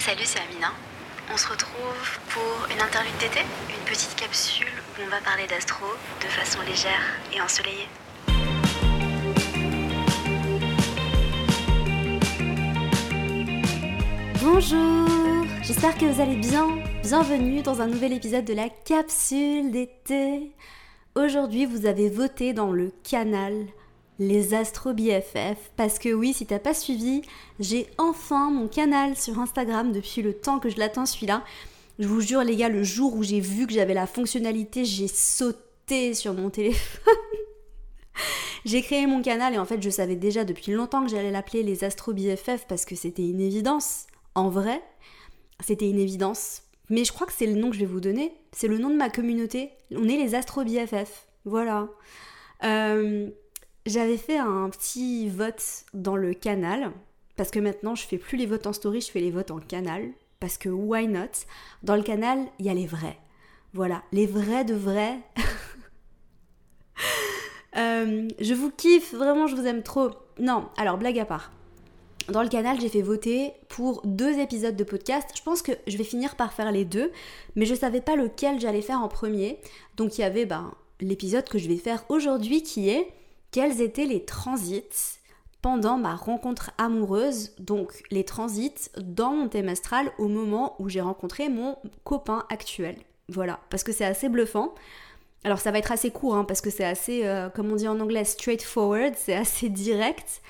Salut, c'est Amina. On se retrouve pour une interlude d'été, une petite capsule où on va parler d'astro de façon légère et ensoleillée. Bonjour, j'espère que vous allez bien. Bienvenue dans un nouvel épisode de la capsule d'été. Aujourd'hui, vous avez voté dans le canal les Astro BFF parce que oui, si t'as pas suivi, j'ai enfin mon canal sur Instagram depuis le temps que je l'attends celui-là. Je vous jure les gars, le jour où j'ai vu que j'avais la fonctionnalité, j'ai sauté sur mon téléphone. j'ai créé mon canal et en fait, je savais déjà depuis longtemps que j'allais l'appeler les Astro BFF parce que c'était une évidence. En vrai, c'était une évidence. Mais je crois que c'est le nom que je vais vous donner. C'est le nom de ma communauté. On est les Astro BFF. Voilà. Euh, j'avais fait un petit vote dans le canal, parce que maintenant je fais plus les votes en story, je fais les votes en canal, parce que why not? Dans le canal, il y a les vrais. Voilà, les vrais de vrais. Euh, je vous kiffe, vraiment, je vous aime trop. Non, alors blague à part. Dans le canal, j'ai fait voter pour deux épisodes de podcast. Je pense que je vais finir par faire les deux, mais je savais pas lequel j'allais faire en premier. Donc il y avait ben, l'épisode que je vais faire aujourd'hui qui est quels étaient les transits pendant ma rencontre amoureuse, donc les transits dans mon thème astral au moment où j'ai rencontré mon copain actuel? Voilà, parce que c'est assez bluffant. Alors ça va être assez court, hein, parce que c'est assez, euh, comme on dit en anglais, straightforward, c'est assez direct.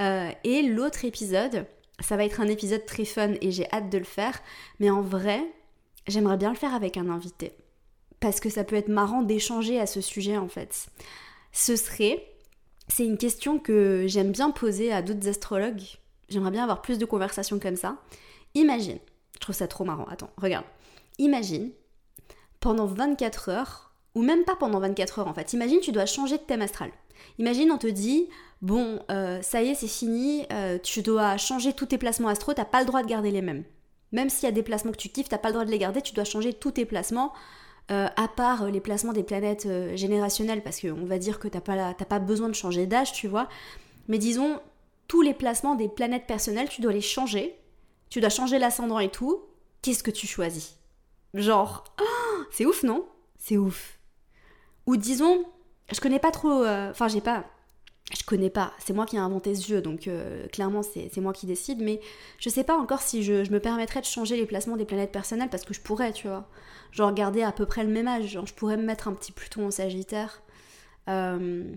Euh, et l'autre épisode, ça va être un épisode très fun et j'ai hâte de le faire. Mais en vrai, j'aimerais bien le faire avec un invité. Parce que ça peut être marrant d'échanger à ce sujet en fait. Ce serait c'est une question que j'aime bien poser à d'autres astrologues. J'aimerais bien avoir plus de conversations comme ça. Imagine, je trouve ça trop marrant. Attends, regarde. Imagine, pendant 24 heures, ou même pas pendant 24 heures en fait, imagine tu dois changer de thème astral. Imagine on te dit, bon, euh, ça y est, c'est fini, euh, tu dois changer tous tes placements astro, t'as pas le droit de garder les mêmes. Même s'il y a des placements que tu kiffes, t'as pas le droit de les garder, tu dois changer tous tes placements euh, à part les placements des planètes euh, générationnelles, parce qu'on va dire que t'as pas, pas besoin de changer d'âge, tu vois. Mais disons, tous les placements des planètes personnelles, tu dois les changer. Tu dois changer l'ascendant et tout. Qu'est-ce que tu choisis? Genre, c'est ouf, non? C'est ouf. Ou disons, je connais pas trop. Euh, enfin, j'ai pas je connais pas, c'est moi qui ai inventé ce jeu, donc euh, clairement c'est moi qui décide, mais je sais pas encore si je, me permettrais de changer les placements des planètes personnelles parce que je pourrais, tu vois. Genre garder à peu près le même âge, genre je pourrais me mettre un petit Pluton en Sagittaire. Euh,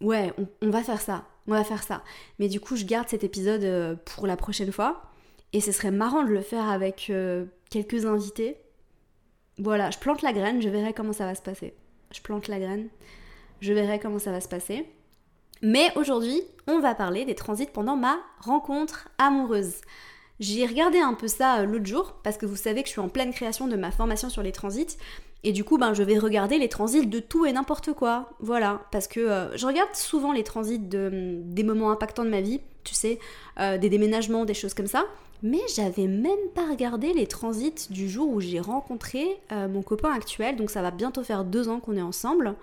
ouais, on, va faire ça, on va faire ça. Mais du coup, je garde cet épisode euh, pour la prochaine fois, et ce serait marrant de le faire avec quelques invités. Voilà, je plante la graine, je verrai comment ça va se passer. Je plante la graine, je verrai comment ça va se passer. Mais aujourd'hui, on va parler des transits pendant ma rencontre amoureuse. J'ai regardé un peu ça euh, l'autre jour parce que vous savez que je suis en pleine création de ma formation sur les transits et du coup ben je vais regarder les transits de tout et n'importe quoi. Voilà, parce que euh, je regarde souvent les transits de, des moments impactants de ma vie, tu sais, euh, des déménagements, des choses comme ça. Mais j'avais même pas regardé les transits du jour où j'ai rencontré mon copain actuel, donc ça va bientôt faire deux ans qu'on est ensemble.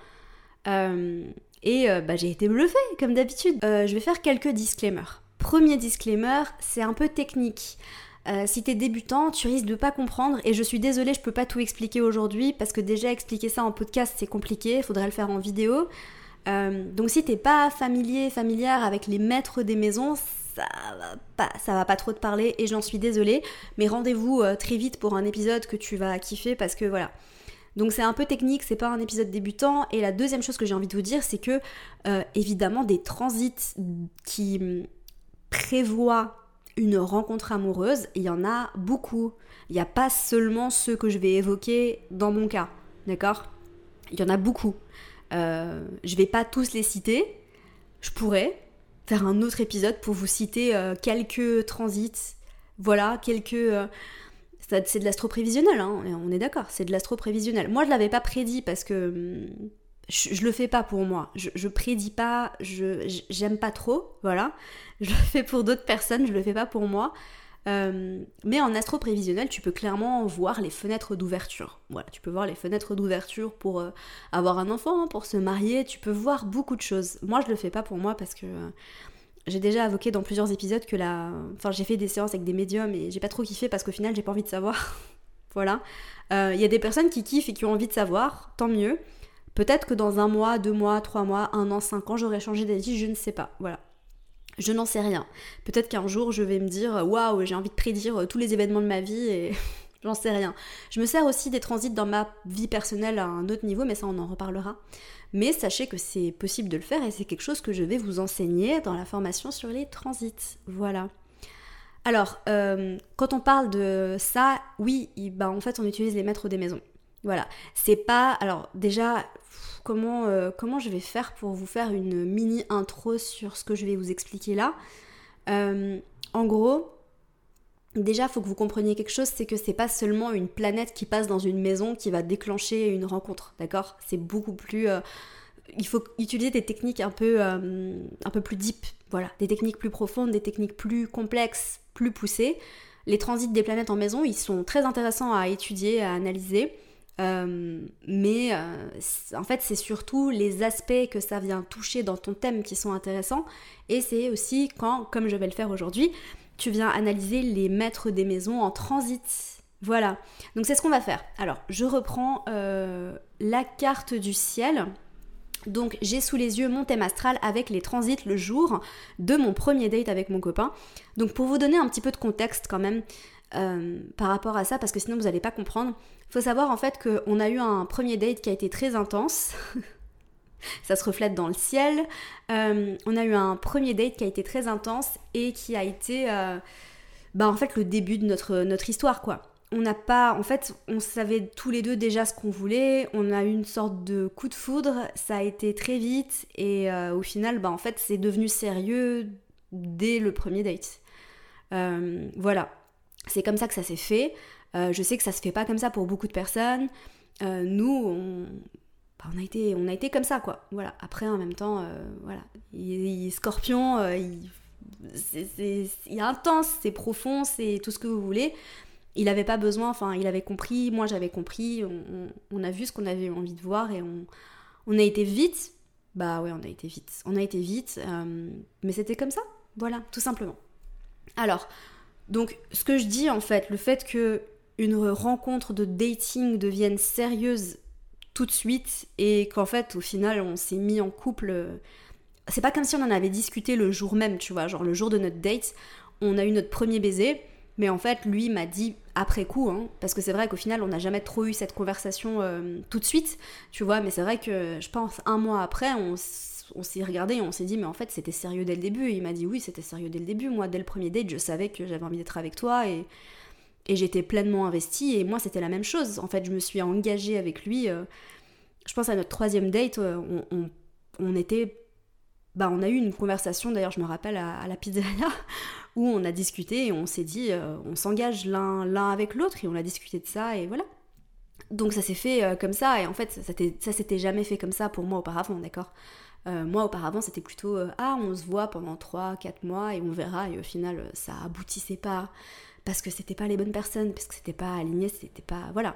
Et euh, bah, j'ai été bluffée, comme d'habitude. Euh, je vais faire quelques disclaimers. Premier disclaimer, c'est un peu technique. Euh, si t'es débutant, tu risques de pas comprendre et je suis désolée, je peux pas tout expliquer aujourd'hui parce que déjà expliquer ça en podcast c'est compliqué, faudrait le faire en vidéo. donc si t'es pas familier, familière avec les maîtres des maisons, ça va pas, ça va pas trop te parler et j'en suis désolée. Mais rendez-vous très vite pour un épisode que tu vas kiffer parce que voilà, donc c'est un peu technique, c'est pas un épisode débutant. Et la deuxième chose que j'ai envie de vous dire, c'est que euh, évidemment des transits qui prévoient une rencontre amoureuse, il y en a beaucoup. Il n'y a pas seulement ceux que je vais évoquer dans mon cas, d'accord? Il y en a beaucoup. Euh, je vais pas tous les citer. Je pourrais faire un autre épisode pour vous citer euh, quelques transits, voilà, quelques c'est de l'astro-prévisionnel, hein, on est d'accord, c'est de l'astro-prévisionnel. Moi, je l'avais pas prédit parce que hum, je, le fais pas pour moi. Je, je prédis pas, je j'aime pas trop, voilà. Je le fais pour d'autres personnes, je le fais pas pour moi. Hum, mais en astro-prévisionnel, tu peux clairement voir les fenêtres d'ouverture. Voilà, tu peux voir les fenêtres d'ouverture pour euh, avoir un enfant, pour se marier, tu peux voir beaucoup de choses. Moi, je le fais pas pour moi parce que j'ai déjà avoqué dans plusieurs épisodes que la. Enfin, j'ai fait des séances avec des médiums et j'ai pas trop kiffé parce qu'au final, j'ai pas envie de savoir. voilà. Euh, il y a des personnes qui kiffent et qui ont envie de savoir, tant mieux. Peut-être que dans un mois, deux mois, trois mois, un an, cinq ans, j'aurai changé d'avis, je ne sais pas. Voilà. Je n'en sais rien. Peut-être qu'un jour, je vais me dire waouh, j'ai envie de prédire tous les événements de ma vie et j'en sais rien. Je me sers aussi des transits dans ma vie personnelle à un autre niveau, mais ça, on en reparlera. Mais sachez que c'est possible de le faire et c'est quelque chose que je vais vous enseigner dans la formation sur les transits. Voilà. Alors, euh, quand on parle de ça, oui, bah, en fait, on utilise les maîtres des maisons. Voilà. C'est pas. Alors, déjà, comment, euh, comment je vais faire pour vous faire une mini intro sur ce que je vais vous expliquer là? Euh, En gros, déjà, il faut que vous compreniez quelque chose c'est que c'est pas seulement une planète qui passe dans une maison qui va déclencher une rencontre, d'accord? C'est beaucoup plus il faut utiliser des techniques un peu, un peu plus deep, voilà, des techniques plus profondes, des techniques plus complexes, plus poussés. Les transits des planètes en maison, ils sont très intéressants à étudier, à analyser. Euh, mais euh, en fait, c'est surtout les aspects que ça vient toucher dans ton thème qui sont intéressants. Et c'est aussi quand, comme je vais le faire aujourd'hui, tu viens analyser les maîtres des maisons en transit. Voilà. Donc c'est ce qu'on va faire. Alors, je reprends euh, la carte du ciel. Donc j'ai sous les yeux mon thème astral avec les transits le jour de mon premier date avec mon copain. Donc pour vous donner un petit peu de contexte quand même euh, par rapport à ça, parce que sinon vous n'allez pas comprendre, il faut savoir en fait qu'on a eu un premier date qui a été très intense. ça se reflète dans le ciel. Euh, on a eu un premier date qui a été très intense et qui a été euh, bah, en fait le début de notre, notre histoire quoi on n'a pas, en fait, on savait tous les deux déjà ce qu'on voulait. On a eu une sorte de coup de foudre. Ça a été très vite et euh, au final, bah en fait, c'est devenu sérieux dès le premier date. Voilà, c'est comme ça que ça s'est fait. Je sais que ça se fait pas comme ça pour beaucoup de personnes. nous, on, on, a été, on a été comme ça, quoi. Voilà. Après, en même temps, voilà, il, Scorpion, il, c'est intense, c'est profond, c'est tout ce que vous voulez il avait pas besoin, enfin, il avait compris, moi j'avais compris, on, a vu ce qu'on avait envie de voir et on, on, a été vite. Bah ouais, on a été vite. On a été vite, euh, mais c'était comme ça, voilà, tout simplement. Alors, donc, ce que je dis en fait, le fait que une rencontre de dating devienne sérieuse tout de suite et qu'en fait, au final, on s'est mis en couple. C'est pas comme si on en avait discuté le jour même, tu vois, genre le jour de notre date, on a eu notre premier baiser mais en fait, lui m'a dit après coup, hein, parce que c'est vrai qu'au final, on n'a jamais trop eu cette conversation euh, tout de suite, tu vois, mais c'est vrai que je pense un mois après, on, s'est regardé et on s'est dit, mais en fait, c'était sérieux dès le début. Et il m'a dit, oui, c'était sérieux dès le début. Moi, dès le premier date, je savais que j'avais envie d'être avec toi et, et j'étais pleinement investie. Et moi, c'était la même chose. En fait, je me suis engagée avec lui. Euh, je pense à notre troisième date, euh, on, était bah, on a eu une conversation, d'ailleurs je me rappelle à, la pizzeria, où on a discuté et on s'est dit, euh, on s'engage l'un avec l'autre et on a discuté de ça et voilà. Donc ça s'est fait comme ça et en fait ça s'était jamais fait comme ça pour moi auparavant, d'accord? Moi auparavant c'était plutôt, ah on se voit pendant 3-4 mois et on verra et au final ça aboutissait pas parce que c'était pas les bonnes personnes, parce que c'était pas aligné, c'était pas... Voilà.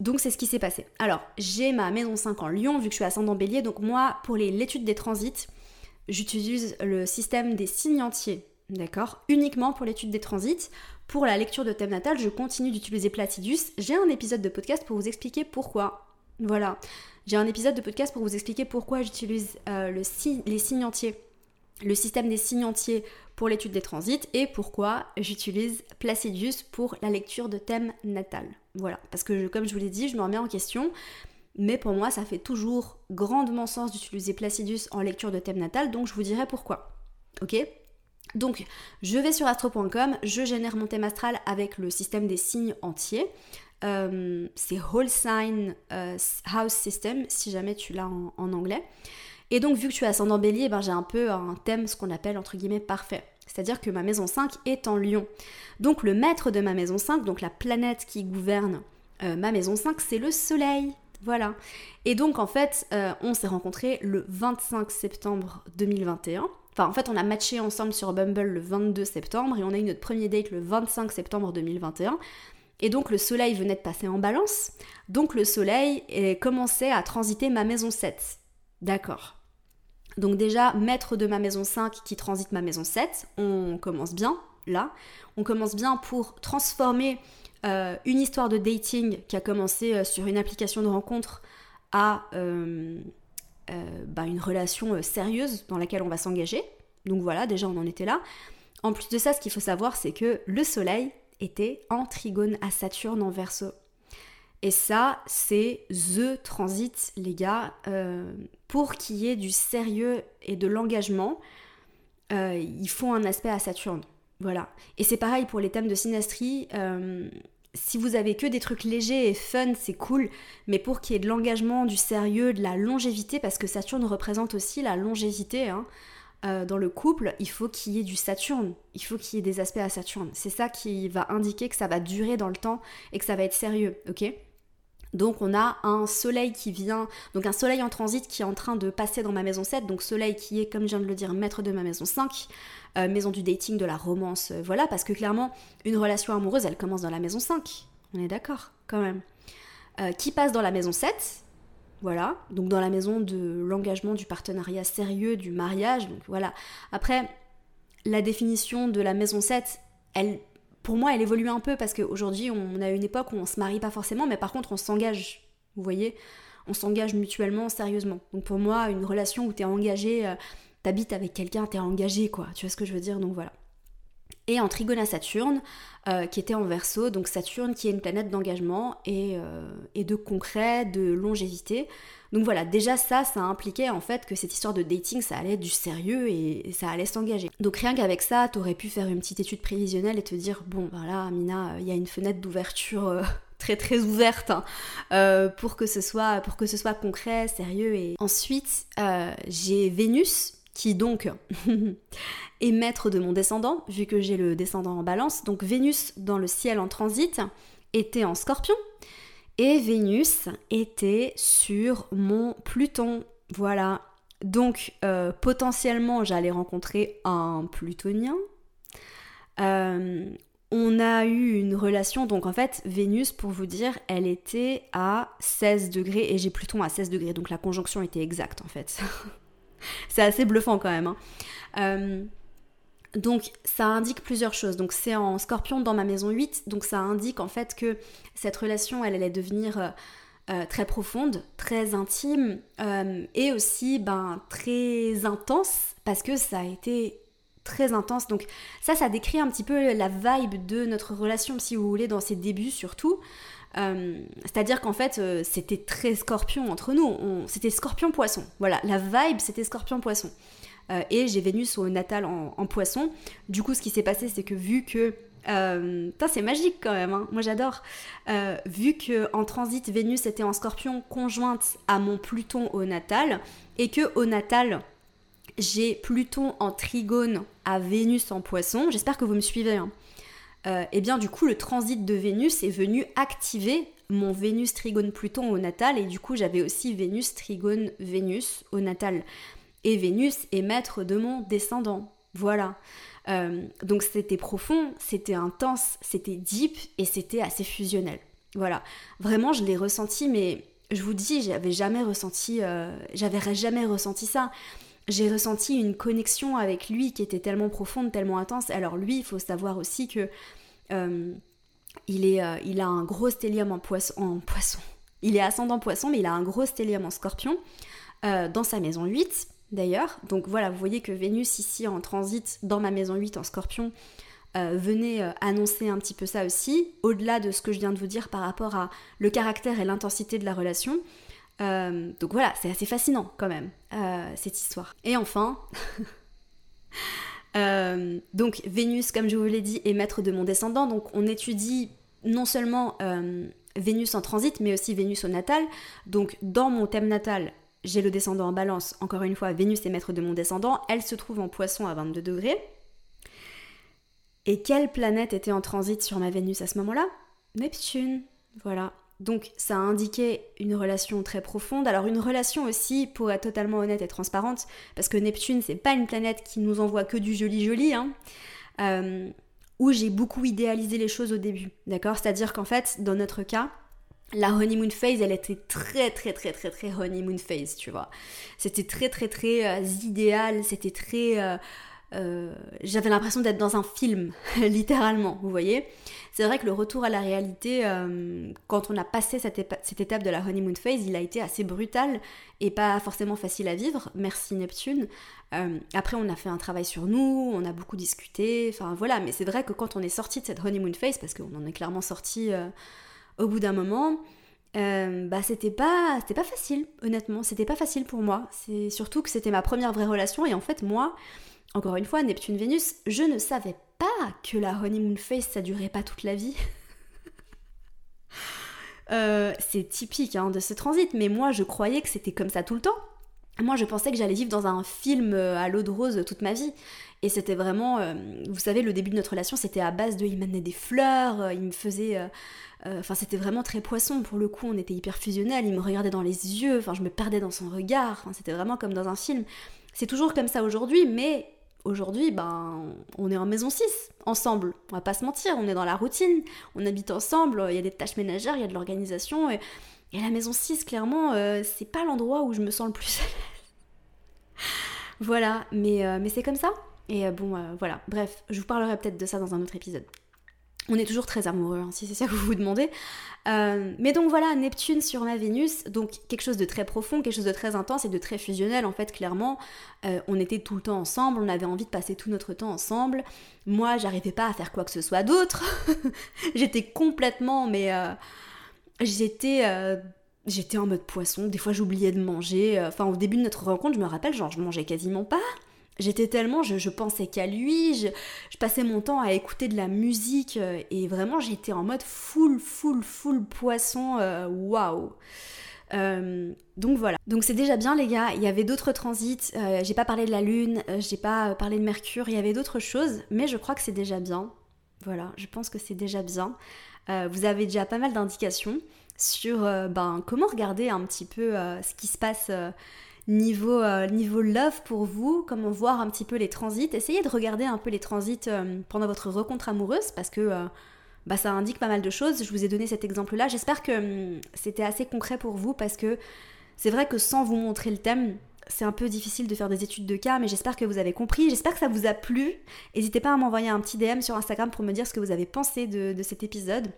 Donc c'est ce qui s'est passé. Alors, j'ai ma maison 5 en Lyon, vu que je suis ascendant bélier. Donc moi, pour l'étude des transits, j'utilise le système des signes entiers. D'accord Uniquement pour l'étude des transits. Pour la lecture de thème natal, je continue d'utiliser Platidus. J'ai un épisode de podcast pour vous expliquer pourquoi. Voilà. J'ai un épisode de podcast pour vous expliquer pourquoi j'utilise euh, les signes entiers le système des signes entiers pour l'étude des transits et pourquoi j'utilise Placidius pour la lecture de thème natal. Voilà, parce que comme je vous l'ai dit, je me remets en question, mais pour moi ça fait toujours grandement sens d'utiliser Placidius en lecture de thème natal, donc je vous dirai pourquoi. Ok? Donc, je vais sur astro.com, je génère mon thème astral avec le système des signes entiers. Euh, c'est Whole Sign euh, House System, si jamais tu l'as en anglais. Et donc, vu que je suis ascendant bélier, ben, j'ai un peu un thème, ce qu'on appelle entre guillemets parfait. C'est-à-dire que ma maison 5 est en lion. Donc, le maître de ma maison 5, donc la planète qui gouverne euh, ma maison 5, c'est le soleil. Voilà. Et donc, en fait, euh, on s'est rencontrés le 25 septembre 2021. Enfin, en fait, on a matché ensemble sur Bumble le 22 septembre et on a eu notre premier date le 25 septembre 2021. Et donc le soleil venait de passer en balance. Donc le soleil commençait à transiter ma maison 7. D'accord. Donc déjà, maître de ma maison 5 qui transite ma maison 7, on commence bien là. On commence bien pour transformer euh, une histoire de dating qui a commencé euh, sur une application de rencontre à euh, bah, une relation sérieuse dans laquelle on va s'engager. Donc voilà, déjà on en était là. En plus de ça, ce qu'il faut savoir, c'est que le Soleil était en trigone à Saturne en verso. Et ça, c'est The Transit, les gars. pour qu'il y ait du sérieux et de l'engagement, il faut un aspect à Saturne. Voilà. Et c'est pareil pour les thèmes de synastrie. Euh, si vous avez que des trucs légers et fun, c'est cool, mais pour qu'il y ait de l'engagement, du sérieux, de la longévité, parce que Saturne représente aussi la longévité hein, euh, dans le couple, il faut qu'il y ait du Saturne, il faut qu'il y ait des aspects à Saturne. C'est ça qui va indiquer que ça va durer dans le temps et que ça va être sérieux, ok? Donc on a un soleil qui vient, donc un soleil en transit qui est en train de passer dans ma maison 7, donc soleil qui est, comme je viens de le dire, maître de ma maison 5, euh, maison du dating, de la romance, euh, voilà, parce que clairement, une relation amoureuse, elle commence dans la maison 5, on est d'accord, quand même. Euh, qui passe dans la maison 7, voilà, donc dans la maison de l'engagement, du partenariat sérieux, du mariage, donc voilà. Après, la définition de la maison 7, elle pour moi, elle évolue un peu parce qu'aujourd'hui, on a une époque où on se marie pas forcément, mais par contre, on s'engage. Vous voyez On s'engage mutuellement, sérieusement. Donc pour moi, une relation où tu es engagé, euh, t'habites avec quelqu'un, t'es engagé, quoi. Tu vois ce que je veux dire? Donc voilà. Et en trigone à Saturne, euh, qui était en verso, donc Saturne qui est une planète d'engagement et, euh, et de concret, de longévité. Donc voilà, déjà ça, ça impliquait en fait que cette histoire de dating, ça allait être du sérieux et, ça allait s'engager. Donc rien qu'avec ça, t'aurais pu faire une petite étude prévisionnelle et te dire, bon voilà, Amina, il y a une fenêtre d'ouverture euh, très très ouverte hein, euh, pour, que ce soit, pour que ce soit concret, sérieux. Et ensuite, euh, j'ai Vénus qui donc est maître de mon descendant, vu que j'ai le descendant en balance. Donc Vénus dans le ciel en transit était en scorpion. Et Vénus était sur mon Pluton. Voilà. Donc euh, potentiellement j'allais rencontrer un plutonien. Euh, on a eu une relation, donc en fait Vénus, pour vous dire, elle était à 16 degrés et j'ai Pluton à 16 degrés, donc la conjonction était exacte en fait. C'est assez bluffant quand même. Hein. Euh, donc ça indique plusieurs choses. Donc c'est en scorpion dans ma maison 8, donc ça indique en fait que cette relation, elle allait devenir euh, euh, très profonde, très intime et aussi ben, très intense parce que ça a été très intense. Donc ça, ça décrit un petit peu la vibe de notre relation, si vous voulez, dans ses débuts surtout. C'est-à-dire qu'en fait, c'était très scorpion entre nous. C'était scorpion-poisson. Voilà, la vibe, c'était scorpion-poisson. Euh, et j'ai Vénus au natal en, poisson. Du coup, ce qui s'est passé, c'est que vu que euh, c'est magique quand même, hein. moi j'adore. Euh, vu que en transit Vénus était en Scorpion conjointe à mon Pluton au natal et que au natal j'ai Pluton en trigone à Vénus en Poisson, j'espère que vous me suivez. Hein. Et eh bien du coup le transit de Vénus est venu activer mon Vénus trigone Pluton au natal et du coup j'avais aussi Vénus trigone Vénus au natal et Vénus est maître de mon descendant. Voilà. Euh, donc c'était profond, c'était intense, c'était deep et c'était assez fusionnel. Voilà. Vraiment, je l'ai ressenti, mais je vous dis, j'avais jamais ressenti, euh, j'avais jamais ressenti ça. J'ai ressenti une connexion avec lui qui était tellement profonde, tellement intense. Alors lui, il faut savoir aussi que euh, il, est, il a un gros stellium en poisson, en poisson. Il est ascendant poisson, mais il a un gros stellium en scorpion dans sa maison 8 d'ailleurs. Donc voilà, vous voyez que Vénus ici en transit dans ma maison 8 en scorpion euh, venait euh, annoncer un petit peu ça aussi, au-delà de ce que je viens de vous dire par rapport à le caractère et l'intensité de la relation. Euh, donc voilà, c'est assez fascinant quand même, cette histoire. Et enfin, donc Vénus, comme je vous l'ai dit, est maître de mon descendant, donc on étudie non seulement Vénus en transit, mais aussi Vénus au natal. Donc dans mon thème natal, j'ai le descendant en balance, encore une fois, Vénus est maître de mon descendant, elle se trouve en poisson à 22 degrés. Et quelle planète était en transit sur ma Vénus à ce moment-là? Neptune, voilà. Donc ça a indiqué une relation très profonde. Alors une relation aussi, pour être totalement honnête et transparente, parce que Neptune, c'est pas une planète qui nous envoie que du joli joli, hein, euh, où j'ai beaucoup idéalisé les choses au début, d'accord? C'est-à-dire qu'en fait, dans notre cas, la honeymoon phase, elle était très très très très très honeymoon phase, tu vois. C'était très très très euh, idéal, c'était très... Euh, euh, j'avais l'impression d'être dans un film, littéralement, vous voyez. C'est vrai que le retour à la réalité, quand on a passé cette, étape de la honeymoon phase, il a été assez brutal et pas forcément facile à vivre. Merci Neptune. après, on a fait un travail sur nous, on a beaucoup discuté, enfin voilà. Mais c'est vrai que quand on est sorti de cette honeymoon phase, parce qu'on en est clairement sorti au bout d'un moment, euh, bah c'était pas c'était pas facile honnêtement c'était pas facile pour moi c'est surtout que c'était ma première vraie relation et en fait moi encore une fois Neptune Vénus je ne savais pas que la honeymoon phase ça durait pas toute la vie euh, c'est typique hein, de ce transit mais moi je croyais que c'était comme ça tout le temps moi je pensais que j'allais vivre dans un film euh, à l'eau de rose toute ma vie et c'était vraiment vous savez le début de notre relation c'était à base de il m'amenait des fleurs il me faisait euh, enfin, c'était vraiment très poisson pour le coup. On était hyper fusionnels. Il me regardait dans les yeux. Enfin, je me perdais dans son regard. c'était vraiment comme dans un film. C'est toujours comme ça aujourd'hui, mais aujourd'hui, ben, on est en maison 6, ensemble. On va pas se mentir, on est dans la routine, on habite ensemble, il y a des tâches ménagères, il y a de l'organisation. Et, la maison 6, clairement, euh, c'est pas l'endroit où je me sens le plus voilà, mais, euh, mais c'est comme ça. Et bon, voilà, bref, je vous parlerai peut-être de ça dans un autre épisode. On est toujours très amoureux, hein, si c'est ça que vous vous demandez. Euh, mais donc voilà, Neptune sur ma Vénus, donc quelque chose de très profond, quelque chose de très intense et de très fusionnel. En fait, clairement, euh, on était tout le temps ensemble, on avait envie de passer tout notre temps ensemble. Moi, j'arrivais pas à faire quoi que ce soit d'autre. j'étais complètement, mais euh, j'étais j'étais en mode poisson. Des fois, j'oubliais de manger. Enfin, au début de notre rencontre, je me rappelle, genre, je mangeais quasiment pas. J'étais tellement, je, pensais qu'à lui, je, passais mon temps à écouter de la musique euh, et vraiment j'étais en mode full, full, full poisson, euh, waouh! Euh, donc voilà. Donc c'est déjà bien les gars, il y avait d'autres transits, j'ai pas parlé de la lune, j'ai pas parlé de Mercure, il y avait d'autres choses, mais je crois que c'est déjà bien. Voilà, je pense que c'est déjà bien. vous avez déjà pas mal d'indications sur ben, comment regarder un petit peu ce qui se passe niveau, euh, niveau love pour vous, comment voir un petit peu les transits? Essayez de regarder un peu les transits euh, pendant votre rencontre amoureuse parce que euh, bah, ça indique pas mal de choses. Je vous ai donné cet exemple-là. J'espère que hum, c'était assez concret pour vous parce que c'est vrai que sans vous montrer le thème, c'est un peu difficile de faire des études de cas, mais j'espère que vous avez compris. J'espère que ça vous a plu. N'hésitez pas à m'envoyer un petit DM sur Instagram pour me dire ce que vous avez pensé de, de cet épisode.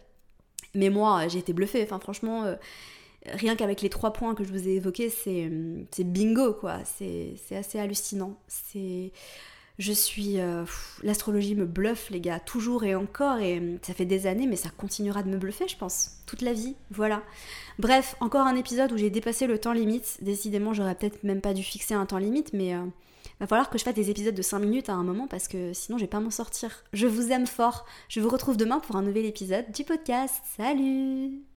Mais moi, j'ai été bluffée. Enfin, franchement, rien qu'avec les trois points que je vous ai évoqués, c'est, bingo, quoi. C'est, assez hallucinant. C'est... Je suis... Euh, l'astrologie me bluffe, les gars, toujours et encore, et ça fait des années, mais ça continuera de me bluffer, je pense. Toute la vie, voilà. Bref, encore un épisode où j'ai dépassé le temps limite. Décidément, j'aurais peut-être même pas dû fixer un temps limite, mais... euh, va falloir que je fasse des épisodes de 5 minutes à un moment parce que sinon je vais pas m'en sortir. Je vous aime fort. Je vous retrouve demain pour un nouvel épisode du podcast. Salut